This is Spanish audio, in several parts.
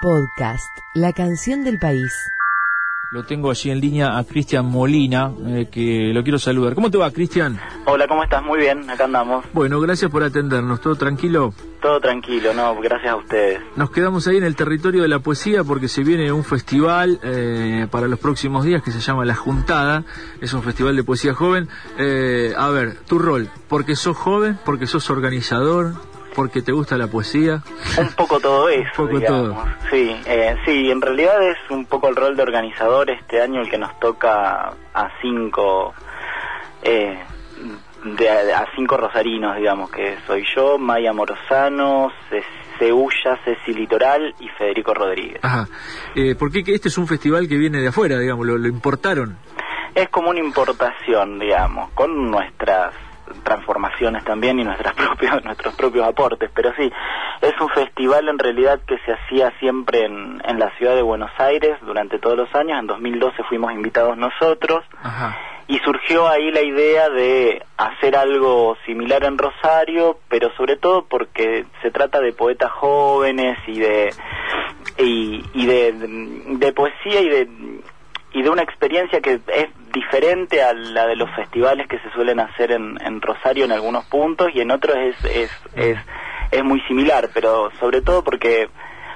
Podcast, la canción del país. Lo tengo allí en línea a Cristian Molina, eh, que lo quiero saludar. ¿Cómo te va, Cristian? Hola, ¿cómo estás? Muy bien, acá andamos. Bueno, gracias por atendernos. ¿Todo tranquilo? Todo tranquilo, no, gracias a ustedes. Nos quedamos ahí en el territorio de la poesía porque se viene un festival eh, para los próximos días que se llama La Juntada. Es un festival de poesía joven. Eh, a ver, tu rol, porque sos joven, porque sos organizador, porque te gusta la poesía. Un poco todo eso. Un poco digamos. todo. Sí, eh, sí, en realidad es un poco el rol de organizador este año el que nos toca a cinco, eh, de, a cinco rosarinos, digamos, que soy yo, Maya Morozano, Ce- Ceulla, Ceci Litoral y Federico Rodríguez. Ajá. Eh, porque que este es un festival que viene de afuera, digamos, lo, lo importaron. Es como una importación, digamos, con nuestras transformaciones también y nuestras propios, nuestros propios aportes, pero sí, es un festival en realidad que se hacía siempre en, en la ciudad de Buenos Aires durante todos los años, en 2012 fuimos invitados nosotros Ajá. y surgió ahí la idea de hacer algo similar en Rosario, pero sobre todo porque se trata de poetas jóvenes y de y, y de, de poesía y de y de una experiencia que es diferente a la de los festivales que se suelen hacer en, en Rosario en algunos puntos y en otros es, es, es, es muy similar, pero sobre todo porque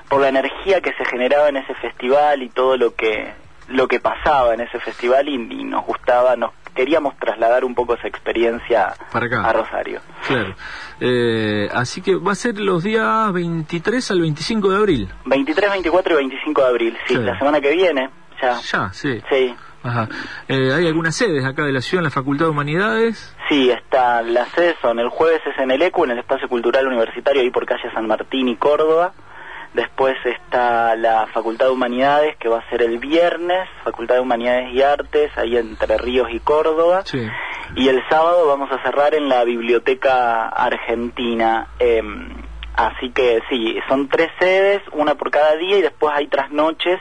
por la energía que se generaba en ese festival y todo lo que lo que pasaba en ese festival y, y nos gustaba, nos queríamos trasladar un poco esa experiencia Para acá. a Rosario. Claro. Eh, así que va a ser los días 23 al 25 de abril. 23, 24 y 25 de abril, sí, Sí. la semana que viene, ya. Ya, sí. Sí, Ajá. Eh, ¿Hay algunas sedes acá de la ciudad en la Facultad de Humanidades? Sí, está, las sedes son, el jueves es en el ECU, en el Espacio Cultural Universitario, ahí por calle San Martín y Córdoba. Después está la Facultad de Humanidades, que va a ser el viernes, Facultad de Humanidades y Artes, ahí entre Ríos y Córdoba. Sí. Y el sábado vamos a cerrar en la Biblioteca Argentina. eh, así que sí, son tres sedes, una por cada día, y después hay trasnoches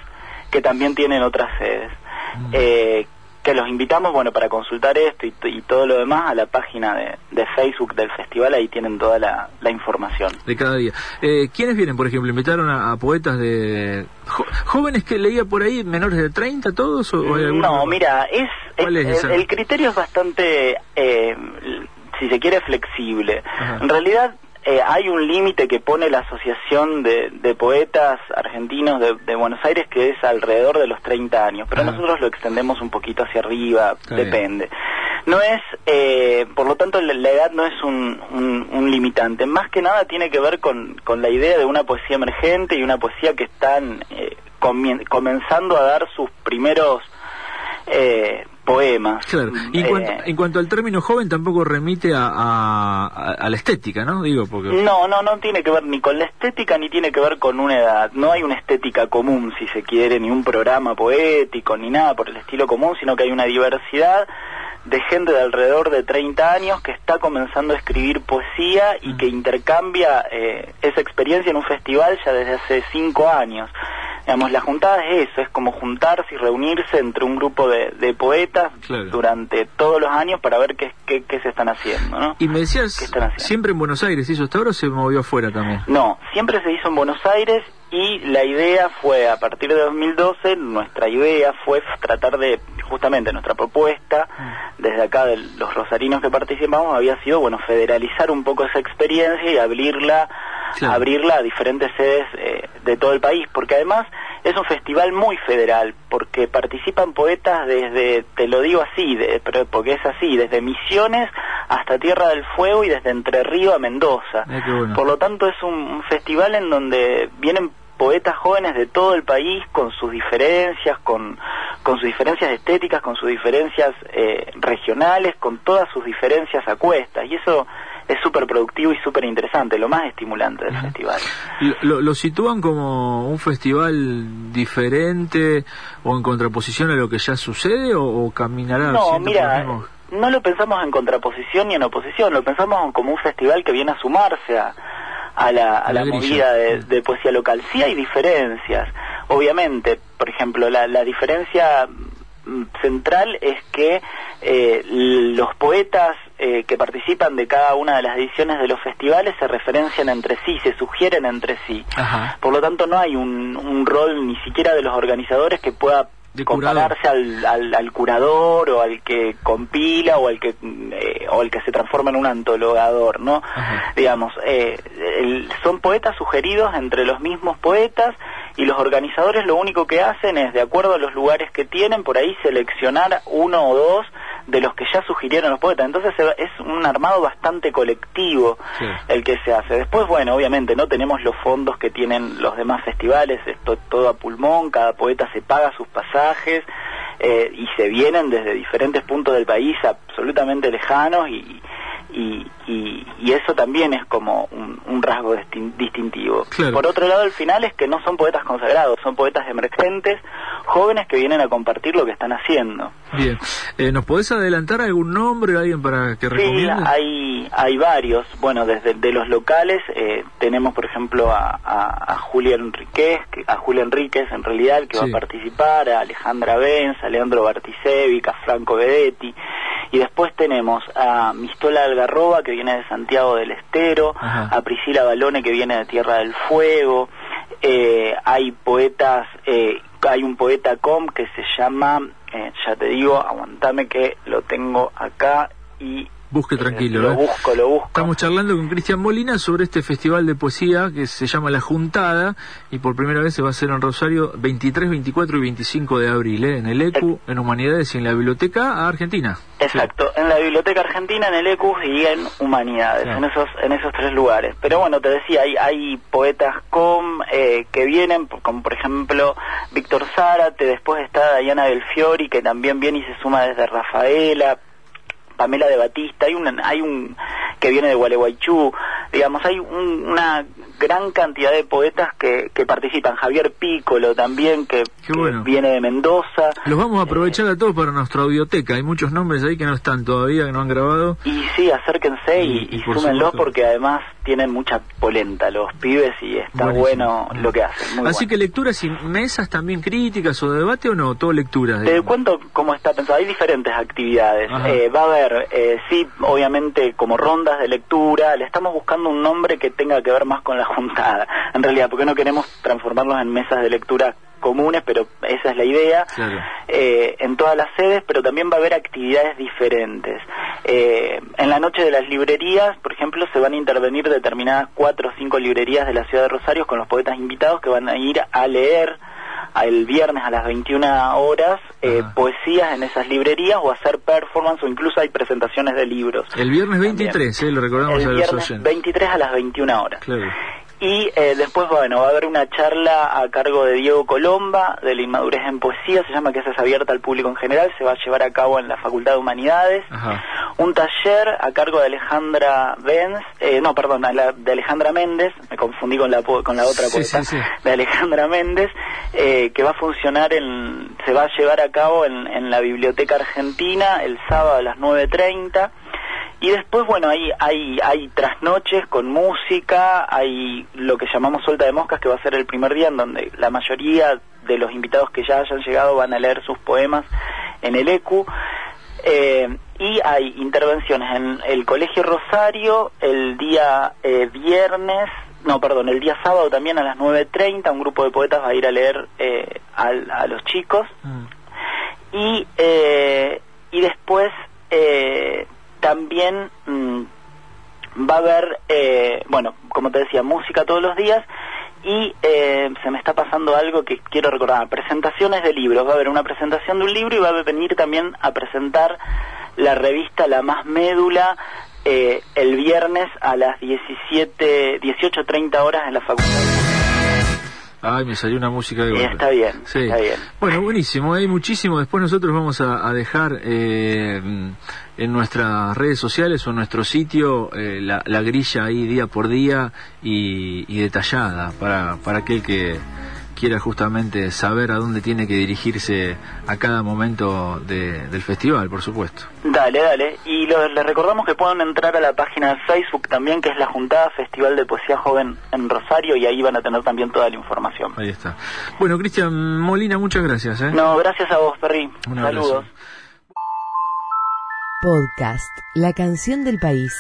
que también tienen otras sedes. Eh, que los invitamos, bueno, para consultar esto y, todo lo demás a la página de, de Facebook del festival, ahí tienen toda la, la información. De cada día. Eh, ¿Quiénes vienen, por ejemplo? ¿Invitaron a, a poetas de... jo- jóvenes que leía por ahí, menores de 30 todos? O, o hay alguno No, mira, es, ¿Cuál es- es esa? el, el criterio es bastante, eh, si se quiere, flexible. Ajá. En realidad eh, hay un límite que pone la Asociación de, de Poetas Argentinos de, de Buenos Aires que es alrededor de los 30 años, pero nosotros lo extendemos un poquito hacia arriba, Está bien. depende. No es, eh, por lo tanto, la, la edad no es un, un- un limitante. Más que nada tiene que ver con, con la idea de una poesía emergente y una poesía que están eh, comenzando a dar sus primeros eh, poemas. Claro. Y en, Eh, cuanto, en cuanto al término joven, tampoco remite a, a- a- a la estética, ¿no? Digo, porque... No, no, no tiene que ver ni con la estética ni tiene que ver con una edad. No hay una estética común, si se quiere, ni un programa poético, ni nada por el estilo común, sino que hay una diversidad de gente de alrededor de 30 años que está comenzando a escribir poesía y que intercambia eh, esa experiencia en un festival ya desde hace 5 años. Digamos, la juntada es eso, es como juntarse y reunirse entre un grupo de, de poetas Claro. durante todos los años para ver qué, qué, qué se están haciendo, ¿no? Y me decías, siempre en Buenos Aires hizo hasta ahora o se movió afuera también. No, siempre se hizo en Buenos Aires y la idea fue, a partir de 2012, nuestra idea fue tratar de, justamente nuestra propuesta, desde acá de los rosarinos que participamos, había sido, bueno, federalizar un poco esa experiencia y abrirla, Claro. abrirla a diferentes sedes eh, de todo el país, porque además es un festival muy federal, porque participan poetas desde, te lo digo así, de, pero porque es así, desde Misiones hasta Tierra del Fuego y desde Entre Río a Mendoza. Eh, bueno. Por lo tanto, es un, un festival en donde vienen poetas jóvenes de todo el país con sus diferencias, con, con sus diferencias estéticas, con sus diferencias eh, regionales, con todas sus diferencias a cuestas. Y eso es súper productivo y súper interesante, lo más estimulante del festival. Lo, lo- sitúan como un festival diferente o en contraposición a lo que ya sucede o, o caminará No, mira, no lo pensamos en contraposición ni en oposición, lo pensamos como un festival que viene a sumarse a, a la, a la movida de, de poesía local. Sí hay diferencias, obviamente, por ejemplo, la, la diferencia mm, central es que eh, los poetas eh, que participan de cada una de las ediciones de los festivales se referencian entre sí, se sugieren entre sí. Ajá. Por lo tanto, no hay un, un rol ni siquiera de los organizadores que pueda compararse al, al, al curador o al que compila o al que eh, o al que se transforma en un antologador, ¿no? Ajá. Digamos, eh, el- son poetas sugeridos entre los mismos poetas y los organizadores lo único que hacen es, de acuerdo a los lugares que tienen, por ahí seleccionar uno o dos de los que ya sugirieron los poetas. Entonces es un armado bastante colectivo Sí. el que se hace. Después, bueno, obviamente no tenemos los fondos que tienen los demás festivales, esto todo a pulmón, cada poeta se paga sus pasajes eh, y se vienen desde diferentes puntos del país absolutamente lejanos y, y, y- y eso también es como un, un rasgo distin- distintivo. Claro. Por otro lado, el final es que no son poetas consagrados, son poetas emergentes, jóvenes que vienen a compartir lo que están haciendo. Bien. Eh, ¿Nos podés adelantar algún nombre, alguien para que Sí, recomiendes? hay, hay varios. Bueno, desde de los locales eh, tenemos, por ejemplo, a, a, a Julia Enríquez, que- a Julia Enríquez en realidad, que va Sí. a participar, a Alejandra Benz, a Leandro Bartisevic, a Franco Bedetti. Y después tenemos a Mistola Algarroba, que viene de Santiago del Estero, Ajá. a Priscila Balone, que viene de Tierra del Fuego. Eh, hay poetas, eh, hay un poeta com que se llama, eh, ya te digo, aguantame que lo tengo acá y Busque eh, tranquilo. lo ¿eh? busco, lo busco. Estamos charlando con Cristian Molina sobre este festival de poesía que se llama La Juntada y por primera vez se va a hacer en Rosario 23, 24 y 25 de abril, ¿eh? en el ECU, en Humanidades y en la Biblioteca Argentina. Exacto, en la Biblioteca Argentina, en el ECUS y en Humanidades, Claro. en esos en esos tres lugares. Pero bueno, te decía, hay, hay poetas com eh, que vienen, como por ejemplo Víctor Zárate, después está Diana del Fiori, que también viene y se suma desde Rafaela, Pamela de Batista, hay un, hay un que viene de Gualeguaychú, digamos, hay un- una gran cantidad de poetas que, que participan, Javier Pícolo también, que, viene de Mendoza. Los vamos a aprovechar a todos para nuestra audioteca. Hay muchos nombres ahí que no están todavía, que no han grabado. Y sí, acérquense y, Y- y y por súmenlos supuesto. porque además tienen mucha polenta los pibes y está Buenísimo. bueno lo que hacen. Muy Así bueno. que lecturas y mesas también críticas o de debate o no, todo lecturas. Te cuento cómo está pensado. Hay diferentes actividades. Eh, va a haber, eh, sí, obviamente, como rondas de lectura. Le estamos buscando un nombre que tenga que ver más con la juntada. En realidad, porque no queremos transformarlos en mesas de lectura comunes, pero esa es la idea. Claro. eh, en todas las sedes, pero también va a haber actividades diferentes. Eh, en la noche de las librerías, por ejemplo, se van a intervenir determinadas cuatro o cinco librerías de la ciudad de Rosario con los poetas invitados que van a ir a leer el viernes a las 21 horas eh, Ajá. poesías en esas librerías o hacer performance o incluso hay presentaciones de libros. El viernes También. 23, ¿eh? lo recordamos El a los viernes oyentes. 23 a las 21 horas. Claro. Y eh, después, bueno, va a haber una charla a cargo de Diego Colomba, de la inmadurez en poesía, se llama que es abierta al público en general, se va a llevar a cabo en la Facultad de Humanidades. Ajá. Un taller a cargo de Alejandra Benz, eh, no, perdón, de Alejandra Méndez, me confundí con la, con la otra Sí, poeta, sí, sí. de Alejandra Méndez, eh, que va a funcionar en, se va a llevar a cabo en, en la Biblioteca Argentina el sábado a las 9.30. Y después, bueno, hay, hay, hay trasnoches con música, hay lo que llamamos suelta de moscas, que va a ser el primer día en donde la mayoría de los invitados que ya hayan llegado van a leer sus poemas en el ECU. Eh, y hay intervenciones en el Colegio Rosario el día eh, viernes, no, perdón, el día sábado también a las 9.30, un grupo de poetas va a ir a leer eh, al- a los chicos Mm. y eh, y después eh, también mm, va a haber eh, bueno como te decía música todos los días y eh, se me está pasando algo que quiero recordar. Presentaciones de libros. Va a haber una presentación de un libro y va a venir también a presentar la revista La Más Médula eh, el viernes a las 17 18.30 horas en la facultad Ay, me salió una música de golpe. está bien, Sí. está bien. Bueno, buenísimo, hay muchísimo. Después nosotros vamos a, a dejar eh, en nuestras redes sociales o en nuestro sitio eh, la, la grilla ahí día por día y, y detallada para, para aquel que quiera justamente saber a dónde tiene que dirigirse a cada momento de- del festival, por supuesto. Dale, dale. Y lo- les recordamos que pueden entrar a la página de Facebook también, que es la Juntada Festival de Poesía Joven en Rosario, y ahí van a tener también toda la información. Ahí está. Bueno, Cristian Molina, muchas gracias. ¿eh? No, gracias a vos, Perry. Un abrazo. Saludos. Podcast, la canción del país.